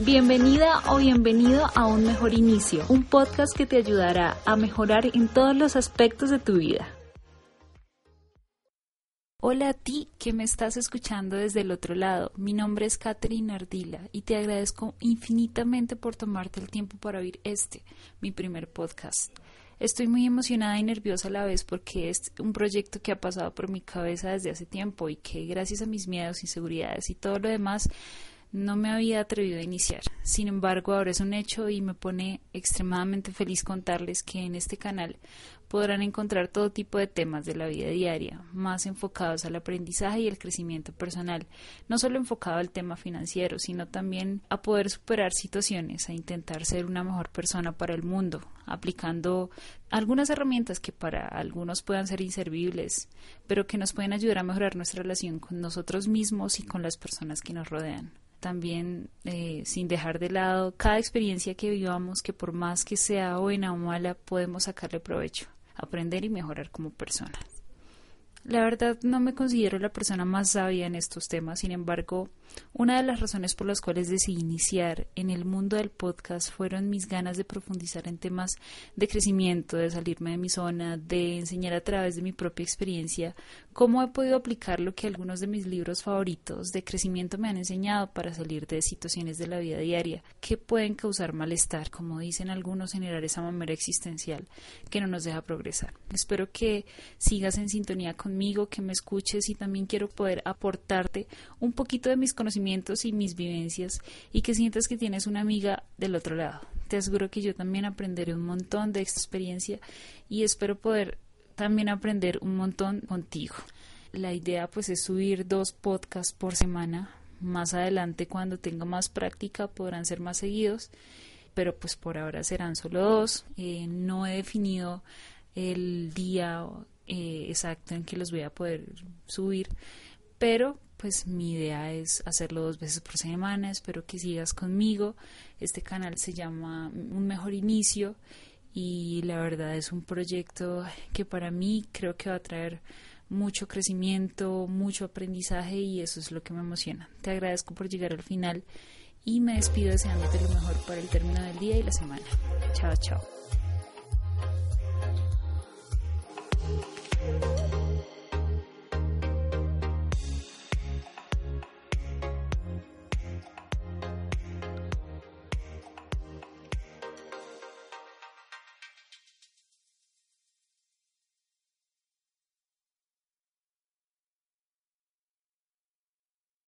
Bienvenida o bienvenido a Un Mejor Inicio, un podcast que te ayudará a mejorar en todos los aspectos de tu vida. Hola a ti que me estás escuchando desde el otro lado. Mi nombre es Catherine Ardila y te agradezco infinitamente por tomarte el tiempo para oír este, mi primer podcast. Estoy muy emocionada y nerviosa a la vez porque es un proyecto que ha pasado por mi cabeza desde hace tiempo y que gracias a mis miedos, inseguridades y todo lo demás no me había atrevido a iniciar. Sin embargo, ahora es un hecho y me pone extremadamente feliz contarles que en este canal podrán encontrar todo tipo de temas de la vida diaria, más enfocados al aprendizaje y el crecimiento personal, no solo enfocado al tema financiero, sino también a poder superar situaciones, a intentar ser una mejor persona para el mundo, aplicando algunas herramientas que para algunos puedan ser inservibles, pero que nos pueden ayudar a mejorar nuestra relación con nosotros mismos y con las personas que nos rodean también eh, sin dejar de lado cada experiencia que vivamos, que por más que sea buena o mala, podemos sacarle provecho, aprender y mejorar como personas. La verdad no me considero la persona más sabia en estos temas, sin embargo, una de las razones por las cuales decidí iniciar en el mundo del podcast fueron mis ganas de profundizar en temas de crecimiento, de salirme de mi zona, de enseñar a través de mi propia experiencia cómo he podido aplicar lo que algunos de mis libros favoritos de crecimiento me han enseñado para salir de situaciones de la vida diaria que pueden causar malestar, como dicen algunos, generar esa mamera existencial que no nos deja progresar. Espero que sigas en sintonía que me escuches y también quiero poder aportarte un poquito de mis conocimientos y mis vivencias y que sientas que tienes una amiga del otro lado. Te aseguro que yo también aprenderé un montón de esta experiencia y espero poder también aprender un montón contigo. La idea pues es subir dos podcasts por semana. Más adelante cuando tenga más práctica podrán ser más seguidos, pero pues por ahora serán solo dos. Eh, no he definido el día eh, exacto en que los voy a poder subir, pero pues mi idea es hacerlo dos veces por semana, espero que sigas conmigo. Este canal se llama Un Mejor Inicio y la verdad es un proyecto que para mí creo que va a traer mucho crecimiento, mucho aprendizaje y eso es lo que me emociona. Te agradezco por llegar al final y me despido deseándote lo mejor para el término del día y la semana. Chao, chao.